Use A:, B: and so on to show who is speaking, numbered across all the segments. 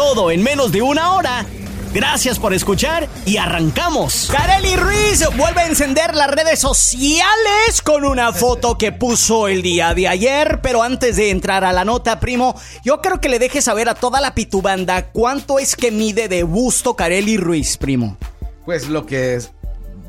A: Todo en menos de una hora. Gracias por escuchar y arrancamos. Kareli Ruiz vuelve a encender las redes sociales con una foto que puso el día de ayer. Pero antes de entrar a la nota, primo, yo creo que le deje saber a toda la pitubanda cuánto es que mide de busto Kareli Ruiz, primo.
B: Pues lo que es,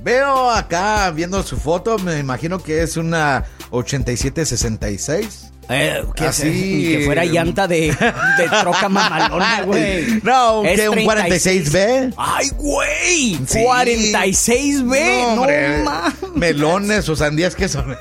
B: veo acá viendo su foto, me imagino que es una 8766.
A: Eh, que Así, que fuera llanta de, de troca mamalona, güey.
B: No, que un 46B.
A: Ay, güey. 46B. No,
B: no Melones o sandías que son.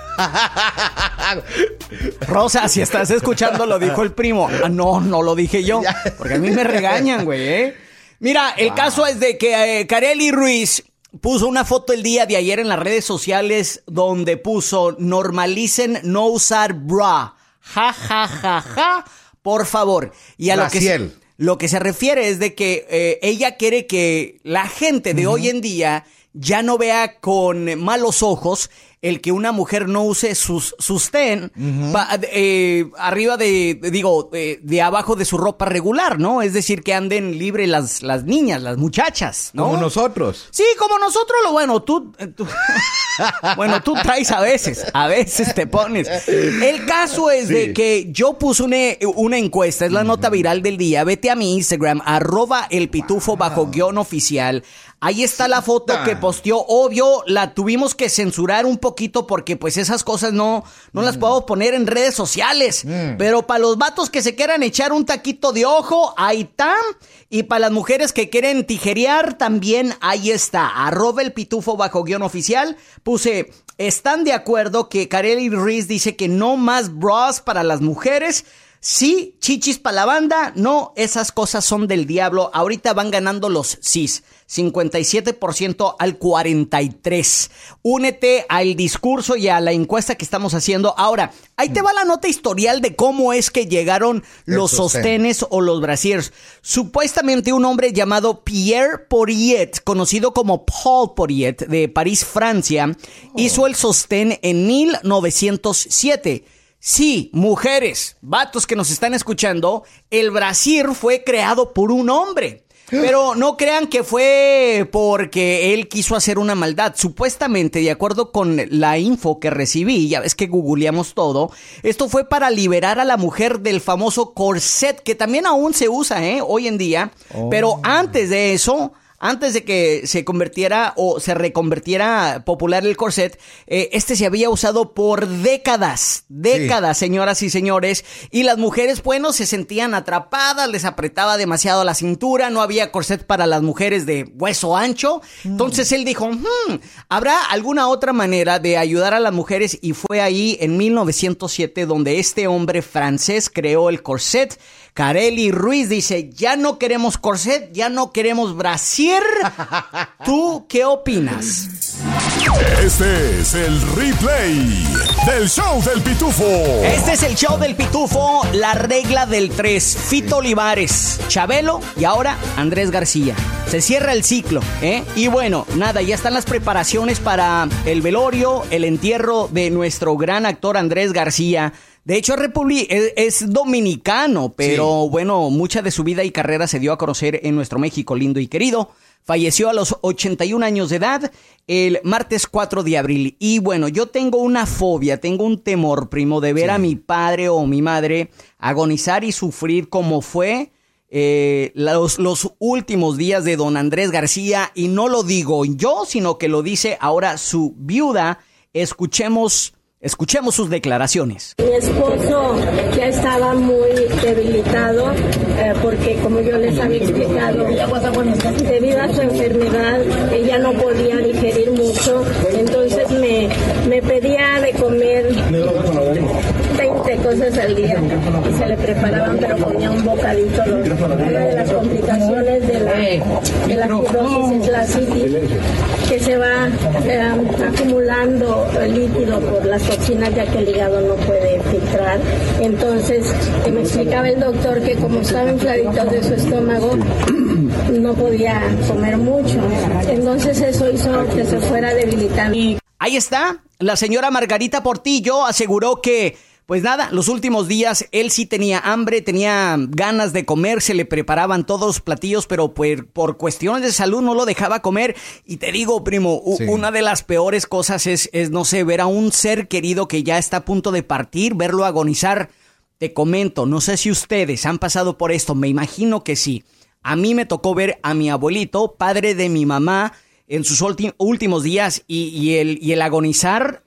A: Rosa, si estás escuchando, lo dijo el primo. Ah, no, no lo dije yo. Porque a mí me regañan, güey, ¿eh? Mira, el caso es de que eh, Ruiz puso una foto el día de ayer en las redes sociales donde puso normalicen no usar bra. Ja, ja, ja, ja. Por favor. Y a lo que, se, lo que se refiere es de que eh, ella quiere que la gente de hoy en día ya no vea con malos ojos el que una mujer no use sus sostén eh, arriba de, digo, de, abajo de su ropa regular, ¿no? Es decir, que anden libre las, las niñas, las muchachas, ¿no?
B: Como nosotros.
A: Sí, como nosotros, lo bueno, tú, eh, bueno, tú traes a veces, a veces te pones. El caso es de que yo puse una, una encuesta, es la nota viral del día, vete a mi Instagram, arroba el pitufo bajo guion oficial. Ahí está la foto que posteó. Obvio, la tuvimos que censurar un poquito porque pues esas cosas no, no las mm. puedo poner en redes sociales. Mm. Pero para los vatos que se quieran echar un taquito de ojo, ahí está. Y para las mujeres que quieren tijerear, también ahí está. Arroba el pitufo bajo guion oficial. Puse, ¿están de acuerdo que Kareli Ruiz dice que no más bras para las mujeres? Sí, chichis para la banda, no, esas cosas son del diablo. Ahorita van ganando los cis, 57% al 43. Únete al discurso y a la encuesta que estamos haciendo. Ahora, ahí te va la nota historial de cómo es que llegaron los sostenes o los brasiers. Supuestamente un hombre llamado Pierre Poriet, conocido como Paul Poriet de París, Francia, hizo el sostén en 1907. Sí, mujeres, vatos que nos están escuchando, el Brasil fue creado por un hombre. Pero no crean que fue porque él quiso hacer una maldad. Supuestamente, de acuerdo con la info que recibí, ya ves que googleamos todo, esto fue para liberar a la mujer del famoso corset, que también aún se usa ¿eh? hoy en día. Pero oh. antes de eso, antes de que se convirtiera o se reconvertiera popular el corset, eh, este se había usado por décadas, décadas, señoras y señores, y las mujeres, bueno, se sentían atrapadas, les apretaba demasiado la cintura, no había corset para las mujeres de hueso ancho. Mm. Entonces él dijo, hmm, ¿habrá alguna otra manera de ayudar a las mujeres? Y fue ahí en 1907 donde este hombre francés creó el corset Carelli Ruiz dice, ya no queremos corset, ya no queremos brasier. ¿Tú qué opinas?
C: Este es el replay del show del pitufo.
A: Este es el show del pitufo, la regla del 3. Fito Olivares, Chabelo y ahora Andrés García. Se cierra el ciclo, ¿eh? Y bueno, nada, ya están las preparaciones para el velorio, el entierro de nuestro gran actor Andrés García. De hecho, es, dominicano, pero bueno, mucha de su vida y carrera se dio a conocer en nuestro México lindo y querido. Falleció a los 81 años de edad el martes 4 de abril. Y bueno, yo tengo una fobia, tengo un temor, primo, de ver a mi padre o mi madre agonizar y sufrir como fue eh, los, los últimos días de don Andrés García. Y no lo digo yo, sino que lo dice ahora su viuda. Escuchemos Escuchemos sus declaraciones.
D: Mi esposo ya estaba muy debilitado eh, porque, como yo les había explicado, debido a su enfermedad, ella no podía digerir mucho, entonces me, me pedía de comer 20 cosas al día y se le preparaban, pero comía un bocadito. Una de las de la fibrosis es la citis, que se va eh, acumulando líquido por las toxinas ya que el hígado no puede filtrar. Entonces, me explicaba el doctor que como estaba infladito de su estómago, no podía comer mucho. Entonces eso hizo que se fuera debilitando.
A: Ahí está, la señora Margarita Portillo aseguró que pues nada, los últimos días él sí tenía hambre, tenía ganas de comer, se le preparaban todos los platillos, pero por, por cuestiones de salud no lo dejaba comer. Y te digo, primo, una de las peores cosas es, es, no sé, ver a un ser querido que ya está a punto de partir, verlo agonizar. Te comento, no sé si ustedes han pasado por esto, me imagino que sí. A mí me tocó ver a mi abuelito, padre de mi mamá, en sus últimos días y, el, y el agonizar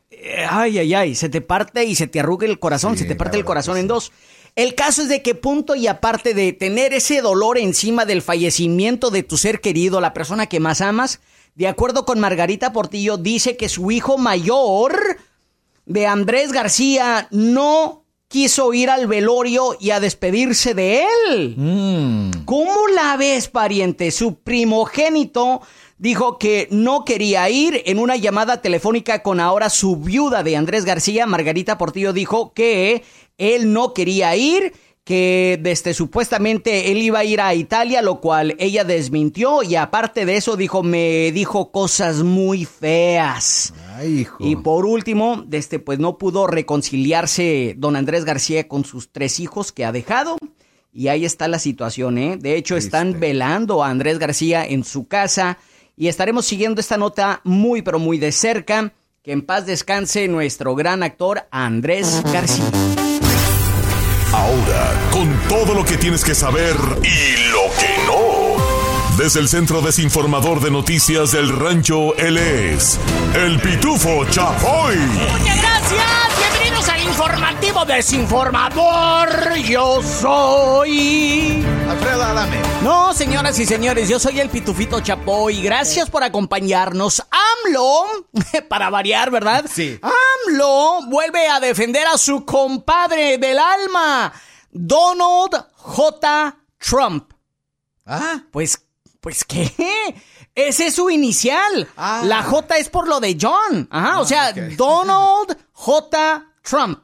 A: ay, ay, ay, se te parte y se te arruga el corazón, se te parte el corazón en dos. El caso es de que punto y aparte de tener ese dolor encima del fallecimiento de tu ser querido, la persona que más amas, de acuerdo con Margarita Portillo, dice que su hijo mayor de Andrés García no quiso ir al velorio y a despedirse de él. Mm. ¿Cómo la ves, pariente? Su primogénito dijo que no quería ir. En una llamada telefónica con ahora su viuda de Andrés García, Margarita Portillo dijo que él no quería ir, que desde supuestamente él iba a ir a Italia, lo cual ella desmintió y aparte de eso dijo, me dijo cosas muy feas. Y por último, desde pues no pudo reconciliarse don Andrés García con sus tres hijos que ha dejado. Y ahí está la situación, ¿eh? De hecho, están velando a Andrés García en su casa y estaremos siguiendo esta nota muy pero muy de cerca. Que en paz descanse nuestro gran actor Andrés García.
C: Ahora, con todo lo que tienes que saber y lo que no. Desde el Centro Desinformador de Noticias del Rancho, él es el Pitufo Chapoy.
A: Muchas gracias informativo desinformador. Yo soy.
B: Alfredo Adame.
A: No, señoras y señores, yo soy el Pitufito Chapoy. Gracias por acompañarnos. AMLO, para variar, ¿verdad?
B: Sí.
A: AMLO vuelve a defender a su compadre del alma, Donald J. Trump.
B: Ah.
A: Pues, pues, ¿qué? Ese es su inicial. Ah. La J es por lo de John. Ajá, o ah, sea, Donald J. Trump.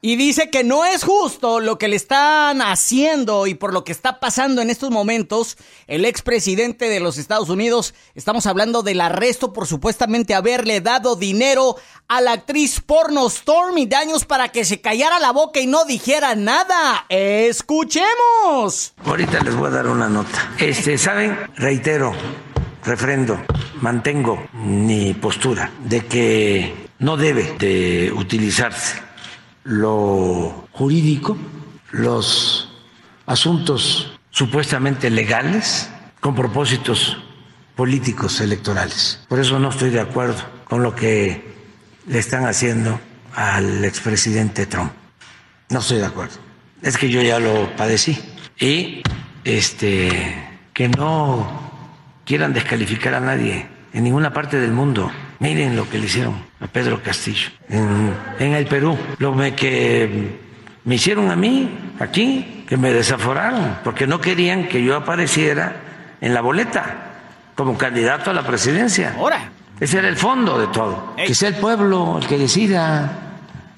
A: Y dice que no es justo lo que le están haciendo y por lo que está pasando en estos momentos el expresidente de los Estados Unidos. Estamos hablando del arresto por supuestamente haberle dado dinero a la actriz porno Stormy Daños para que se callara la boca y no dijera nada. Escuchemos.
E: Ahorita les voy a dar una nota. Este, ¿saben? Reitero, refrendo, mantengo mi postura de que no debe de utilizarse lo jurídico, los asuntos supuestamente legales con propósitos políticos electorales. Por eso no estoy de acuerdo con lo que le están haciendo al expresidente Trump. No estoy de acuerdo. Es que yo ya lo padecí. Y este que no quieran descalificar a nadie en ninguna parte del mundo. Miren lo que le hicieron a Pedro Castillo en, el Perú, lo que me hicieron a mí aquí, que me desaforaron, porque no querían que yo apareciera en la boleta como candidato a la presidencia.
A: Ahora.
E: Ese era el fondo de todo. Que sea el pueblo el que decida.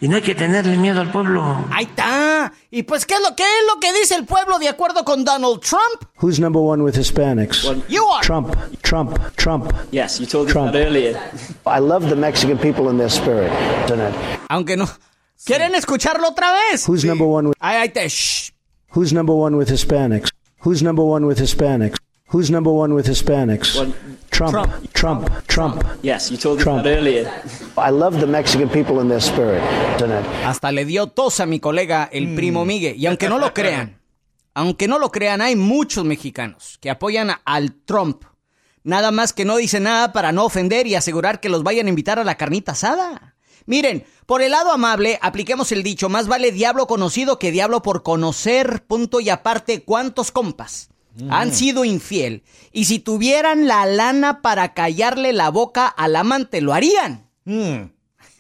E: Y no hay que tenerle miedo al pueblo.
A: Ahí está. ¿Y pues qué es lo que es lo que dice el pueblo de acuerdo con Donald Trump?
F: Who's number one with Hispanics?
A: you are.
F: Trump. Trump. Trump.
G: Yes, you told Trump. me that earlier.
F: I love the Mexican people in their spirit, it?
A: Aunque no. ¿Quieren escucharlo otra vez?
F: Who's number one with?
A: Ahí, ahí te. Shh.
F: Who's number one with Hispanics? Who's number one with Hispanics? Who's number one with Hispanics? Trump. Trump. Trump. Trump.
G: Yes, you told Trump. earlier.
F: I love the Mexican people in their spirit,
A: Hasta le dio tos a mi colega, el mm. primo Miguel. Y aunque no lo crean, aunque no lo crean, hay muchos mexicanos que apoyan al Trump. Nada más que no dicen nada para no ofender y asegurar que los vayan a invitar a la carnita asada. Miren, por el lado amable, apliquemos el dicho, más vale diablo conocido que diablo por conocer, punto y aparte, ¿cuántos compas? Han sido infiel. Y si tuvieran la lana para callarle la boca al amante, lo harían. Mm.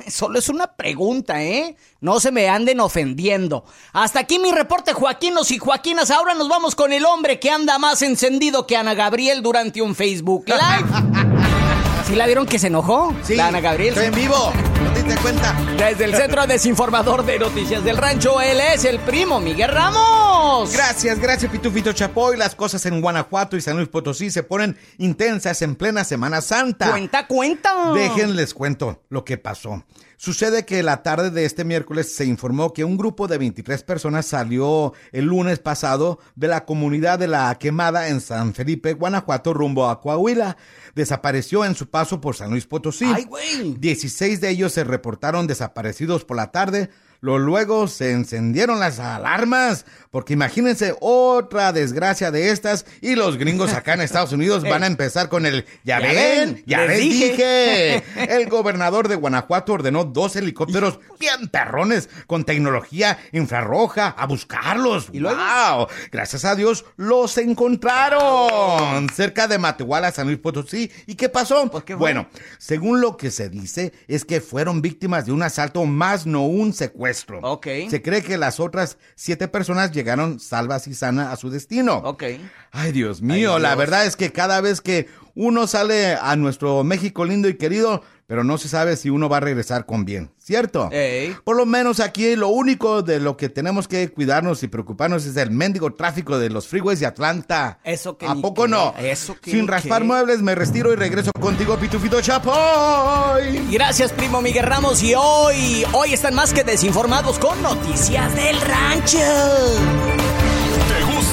A: Solo es una pregunta, ¿eh? No se me anden ofendiendo. Hasta aquí mi reporte, Joaquinos y Joaquinas. Ahora nos vamos con el hombre que anda más encendido que Ana Gabriel durante un Facebook Live. ¿Sí la vieron que se enojó?
B: Sí,
A: La Ana Gabriel.
B: Estoy en vivo. No te diste cuenta.
A: Desde el Centro Desinformador de Noticias del Rancho, él es el primo Miguel Ramos.
B: Gracias, gracias Pitufito Chapoy. Las cosas en Guanajuato y San Luis Potosí se ponen intensas en plena Semana Santa.
A: Cuenta, cuenta.
B: Déjenles cuento lo que pasó. Sucede que la tarde de este miércoles se informó que un grupo de 23 personas salió el lunes pasado de la comunidad de la Quemada en San Felipe, Guanajuato, rumbo a Coahuila. Desapareció en su paso por San Luis Potosí.
A: Ay, güey.
B: 16 de ellos se reportaron desaparecidos por la tarde. Luego se encendieron las alarmas, porque imagínense otra desgracia de estas y los gringos acá en Estados Unidos van a empezar con el ya,
A: Ya
B: ven,
A: ven,
B: ya
A: les
B: les
A: dije".
B: dije. El gobernador de Guanajuato ordenó dos helicópteros bien perrones con tecnología infrarroja a buscarlos.
A: ¿Y luego?
B: ¡Wow! Gracias a Dios los encontraron cerca de Matehuala, San Luis Potosí. ¿Y qué pasó?
A: ¿Por qué fue?
B: bueno, según lo que se dice, es que fueron víctimas de un asalto más no un secuestro.
A: Ok.
B: Se cree que las otras siete personas llegaron salvas y sanas a su destino.
A: Ok.
B: Ay, Dios mío,
A: Ay,
B: la verdad es que cada vez que uno sale a nuestro México lindo y querido, pero no se sabe si uno va a regresar con bien, ¿cierto?
A: Ey.
B: Por lo menos aquí lo único de lo que tenemos que cuidarnos y preocuparnos es el mendigo tráfico de los freeways de Atlanta.
A: Eso que
B: ¿A poco no?
A: eso que
B: Sin raspar muebles me retiro y regreso contigo, Pitufito Chapoy.
A: Gracias, primo Miguel Ramos. Y hoy, hoy están más que desinformados con noticias del rancho.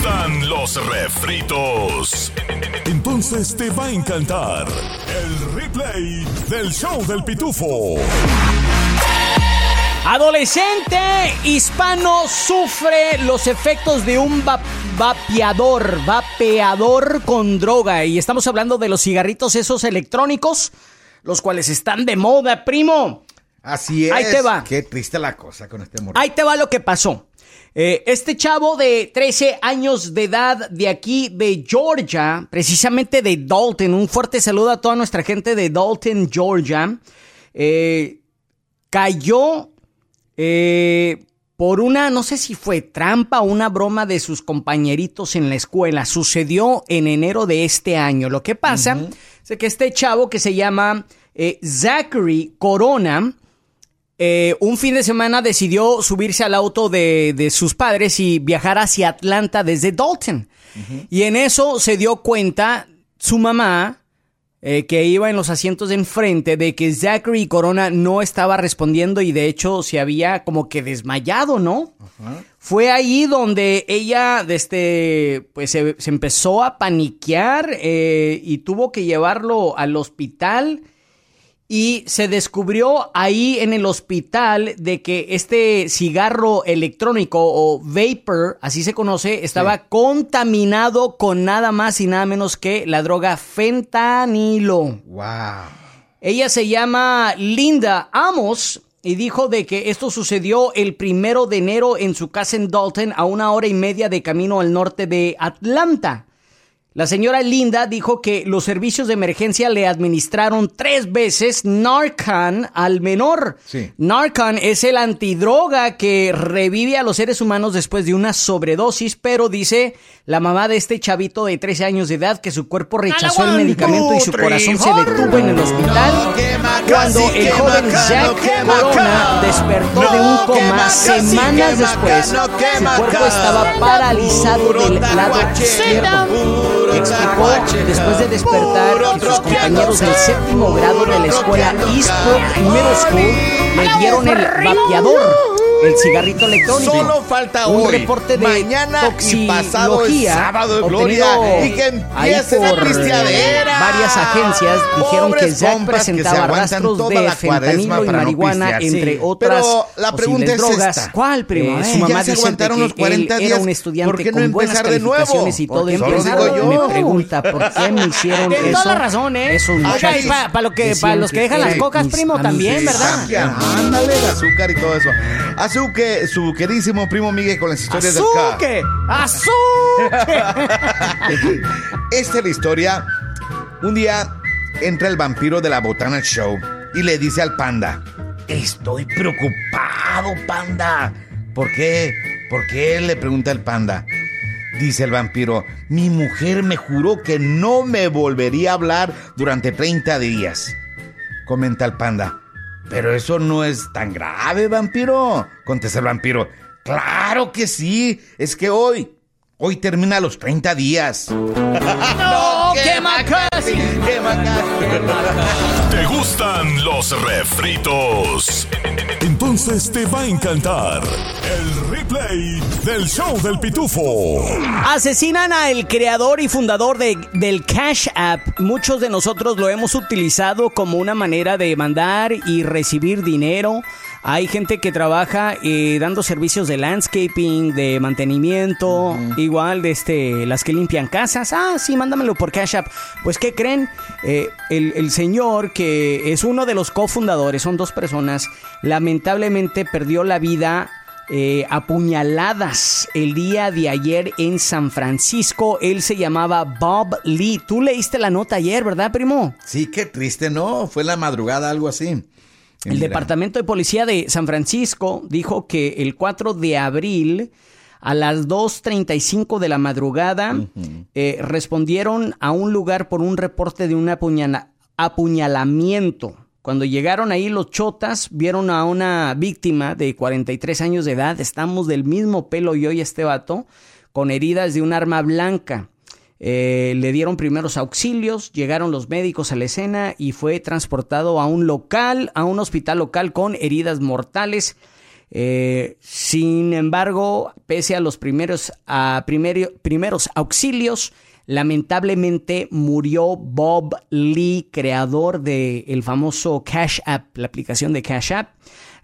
C: ¿Te gustan los refritos? Entonces te va a encantar el replay del show del pitufo.
A: Adolescente hispano sufre los efectos de un va- vapeador, vapeador con droga. Y estamos hablando de los cigarritos esos electrónicos, los cuales están de moda, primo.
B: Así es.
A: Ahí te va.
B: Qué triste la cosa con este morro.
A: Ahí te va lo que pasó. Eh, este chavo de 13 años de edad de aquí de Georgia, precisamente de Dalton, un fuerte saludo a toda nuestra gente de Dalton, Georgia, eh, cayó eh, por una, no sé si fue trampa o una broma de sus compañeritos en la escuela. Sucedió en enero de este año. Lo que pasa es que este chavo que se llama eh, Zachary Corona, eh, un fin de semana decidió subirse al auto de, de sus padres y viajar hacia Atlanta desde Dalton. Y en eso se dio cuenta su mamá, eh, que iba en los asientos de enfrente, de que Zachary Corona no estaba respondiendo y de hecho se había como que desmayado, ¿no? Fue ahí donde ella, este, pues se, se empezó a paniquear eh, y tuvo que llevarlo al hospital. Y se descubrió ahí en el hospital de que este cigarro electrónico o vapor, así se conoce, estaba contaminado con nada más y nada menos que la droga fentanilo.
B: Wow.
A: Ella se llama Linda Amos y dijo de que esto sucedió el primero de enero en su casa en Dalton a una hora y media de camino al norte de Atlanta. La señora Linda dijo que los servicios de emergencia le administraron tres veces Narcan al menor.
B: Sí.
A: Narcan es el antidroga que revive a los seres humanos después de una sobredosis, pero dice la mamá de este chavito de 13 años de edad que su cuerpo rechazó el medicamento y su corazón se detuvo en el hospital cuando el joven Jack Corona despertó de un coma semanas después. Su cuerpo estaba paralizado del lado izquierdo. Explicó después de despertar que sus compañeros del séptimo grado de la escuela Eastbrook Middle School le dieron el vapeador, el cigarrito electrónico.
B: Solo falta
A: un
B: hoy,
A: reporte de
B: mañana y pasado
A: toxicología
B: sábado de gloria y que empiece la
A: por
B: pisteadera.
A: varias agencias dijeron que
B: Pobres se
A: presentaba rastros
B: toda
A: de fentanilo y marihuana entre otras
B: Pero la pregunta es
A: drogas.
B: esta.
A: ¿Cuál, primo?
B: Eh,
A: Su mamá
B: ya se aguantaron
A: que
B: los 40
A: él
B: días,
A: era un estudiante
B: ¿por qué no
A: con buenas
B: de nuevo?
A: y todo.
B: Digo yo.
A: me pregunta por qué me hicieron
B: Tienes
A: eso.
B: toda la razón, ¿eh?
A: Esos muchachos
B: pa-
A: lo que, para los que dejan las cocas, primo, también, ¿verdad?
B: Ándale, el azúcar y todo eso. Azúcar, su queridísimo primo Miguel con las historias del K.
A: ¡Azúcar!
B: Esta es la historia. Un día entra el vampiro de la botana show y le dice al panda: Estoy preocupado, panda. ¿Por qué? ¿Por qué? Le pregunta el panda. Dice el vampiro, mi mujer me juró que no me volvería a hablar durante 30 días. Comenta el panda. Pero eso no es tan grave, vampiro. Contesta el vampiro. Claro que sí. Es que hoy, hoy termina los 30 días.
A: ¡No! ¡Qué macasi!
B: ¡Qué
C: ¿Te gustan los refritos? Entonces te va a encantar el replay del show del pitufo.
A: Asesinan a el creador y fundador de, del Cash App. Muchos de nosotros lo hemos utilizado como una manera de mandar y recibir dinero. Hay gente que trabaja eh, dando servicios de landscaping, de mantenimiento, igual de este, las que limpian casas. Ah, sí, mándamelo por Cash App. Pues, ¿qué creen? Eh, el, el señor que es uno de los cofundadores, son dos personas, lamentablemente perdió la vida eh, apuñaladas el día de ayer en San Francisco. Él se llamaba Bob Lee. Tú leíste la nota ayer, ¿verdad, primo?
B: Sí, qué triste, ¿no? Fue la madrugada, algo así.
A: El
B: mira,
A: Departamento de Policía de San Francisco dijo que el 4 de abril a las 2.35 de la madrugada eh, respondieron a un lugar por un reporte de un apuñala- apuñalamiento. Cuando llegaron ahí los chotas, vieron a una víctima de 43 años de edad, estamos del mismo pelo yo y este vato, con heridas de un arma blanca. Eh, le dieron primeros auxilios, llegaron los médicos a la escena y fue transportado a un local, a un hospital local con heridas mortales. Eh, sin embargo, pese a los primeros, a primero- primeros auxilios, lamentablemente murió Bob Lee, creador del famoso Cash App, la aplicación de Cash App.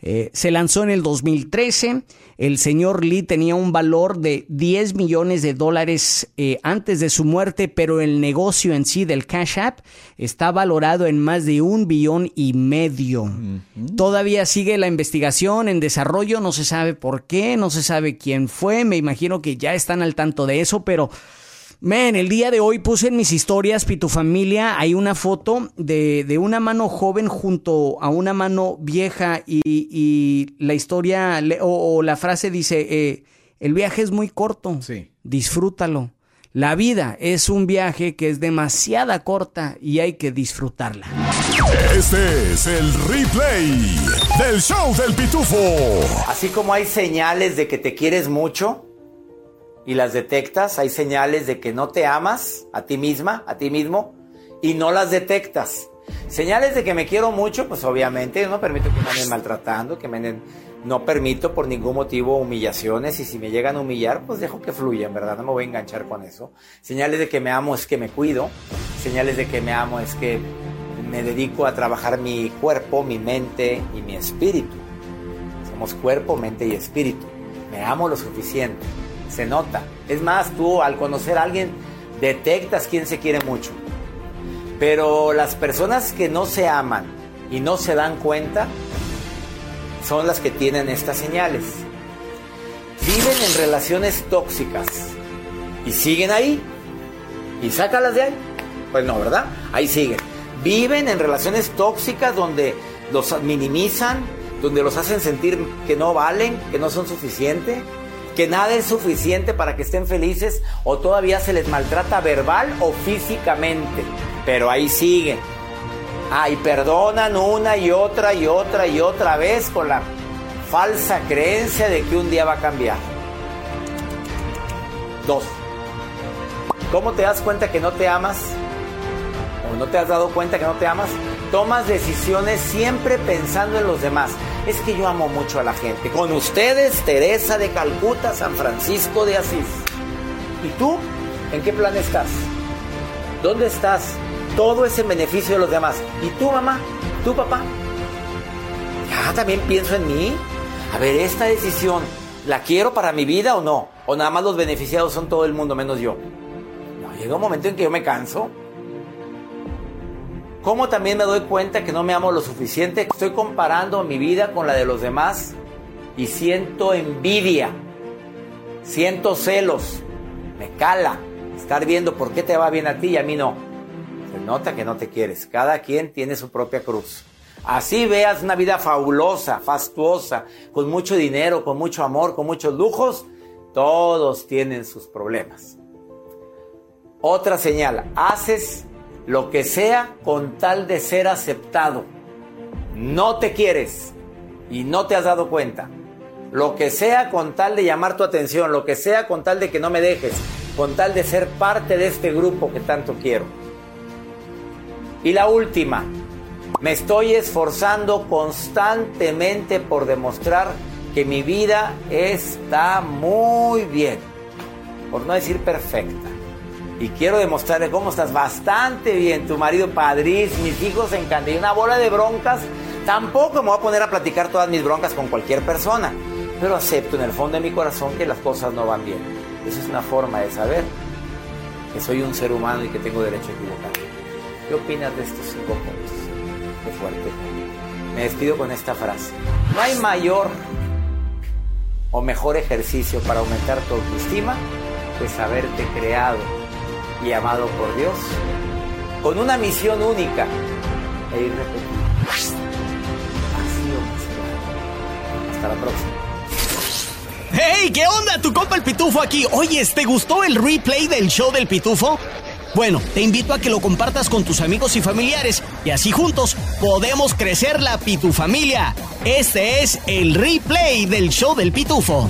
A: Eh, se lanzó en el 2013. El señor Lee tenía un valor de 10 millones de dólares eh, antes de su muerte, pero el negocio en sí del Cash App está valorado en más de un billón y medio. Todavía sigue la investigación en desarrollo, no se sabe por qué, no se sabe quién fue, me imagino que ya están al tanto de eso, pero... Men, el día de hoy puse en mis historias, Pitu Familia, hay una foto de, de una mano joven junto a una mano vieja y, y la historia le- o, o la frase dice, eh, el viaje es muy corto,
B: Sí.
A: disfrútalo. La vida es un viaje que es demasiada corta y hay que disfrutarla.
C: Este es el replay del show del pitufo.
H: Así como hay señales de que te quieres mucho y las detectas, hay señales de que no te amas a ti misma, a ti mismo, y no las detectas. Señales de que me quiero mucho, pues obviamente no permito que me anden maltratando, que me anden- no permito por ningún motivo humillaciones y si me llegan a humillar, pues dejo que fluyan, ¿verdad? No me voy a enganchar con eso. Señales de que me amo es que me cuido, señales de que me amo es que me dedico a trabajar mi cuerpo, mi mente y mi espíritu. Somos cuerpo, mente y espíritu. Me amo lo suficiente. Se nota. Es más, tú al conocer a alguien detectas quién se quiere mucho. Pero las personas que no se aman y no se dan cuenta son las que tienen estas señales. Viven en relaciones tóxicas y siguen ahí. ¿Y sácalas de ahí? Pues no, ¿verdad? Ahí siguen. Viven en relaciones tóxicas donde los minimizan, donde los hacen sentir que no valen, que no son suficientes, que nada es suficiente para que estén felices o todavía se les maltrata verbal o físicamente. Pero ahí siguen. Ah, perdonan una y otra y otra y otra vez con la falsa creencia de que un día va a cambiar. Dos. ¿Cómo te das cuenta que no te amas? ¿O no te has dado cuenta que no te amas? Tomas decisiones siempre pensando en los demás. Es que yo amo mucho a la gente. Con ustedes, Teresa de Calcuta, San Francisco de Asís. ¿Y tú? ¿En qué plan estás? ¿Dónde estás? Todo es en beneficio de los demás. ¿Y tú, mamá? ¿Tú, papá? Ya, también pienso en mí. A ver, esta decisión, ¿la quiero para mi vida o no? ¿O nada más los beneficiados son todo el mundo menos yo? No, llega un momento en que yo me canso. ¿Cómo también me doy cuenta que no me amo lo suficiente? Estoy comparando mi vida con la de los demás y siento envidia, siento celos, me cala estar viendo por qué te va bien a ti y a mí no. Se nota que no te quieres. Cada quien tiene su propia cruz. Así veas una vida fabulosa, fastuosa, con mucho dinero, con mucho amor, con muchos lujos, todos tienen sus problemas. Otra señal, haces lo que sea con tal de ser aceptado. No te quieres y no te has dado cuenta. Lo que sea con tal de llamar tu atención, lo que sea con tal de que no me dejes, con tal de ser parte de este grupo que tanto quiero. Y la última, me estoy esforzando constantemente por demostrar que mi vida está muy bien, por no decir perfecta. Y quiero demostrarle cómo estás bastante bien, tu marido padrís, mis hijos en una bola de broncas. Tampoco me voy a poner a platicar todas mis broncas con cualquier persona, pero acepto en el fondo de mi corazón que las cosas no van bien. Esa es una forma de saber que soy un ser humano y que tengo derecho a equivocarme. ¿Qué opinas de estos cinco puntos? Qué fuerte. Me despido con esta frase. No hay mayor o mejor ejercicio para aumentar tu autoestima que saberte creado y amado por Dios con una misión única e irrepetible. Hasta la próxima.
A: ¡Hey! ¿Qué onda? Tu compa el Pitufo aquí. Oye, ¿te gustó el replay del show del Pitufo? Bueno, te invito a que lo compartas con tus amigos y familiares y así juntos podemos crecer la Pitufamilia. Este es el replay del show del Pitufo.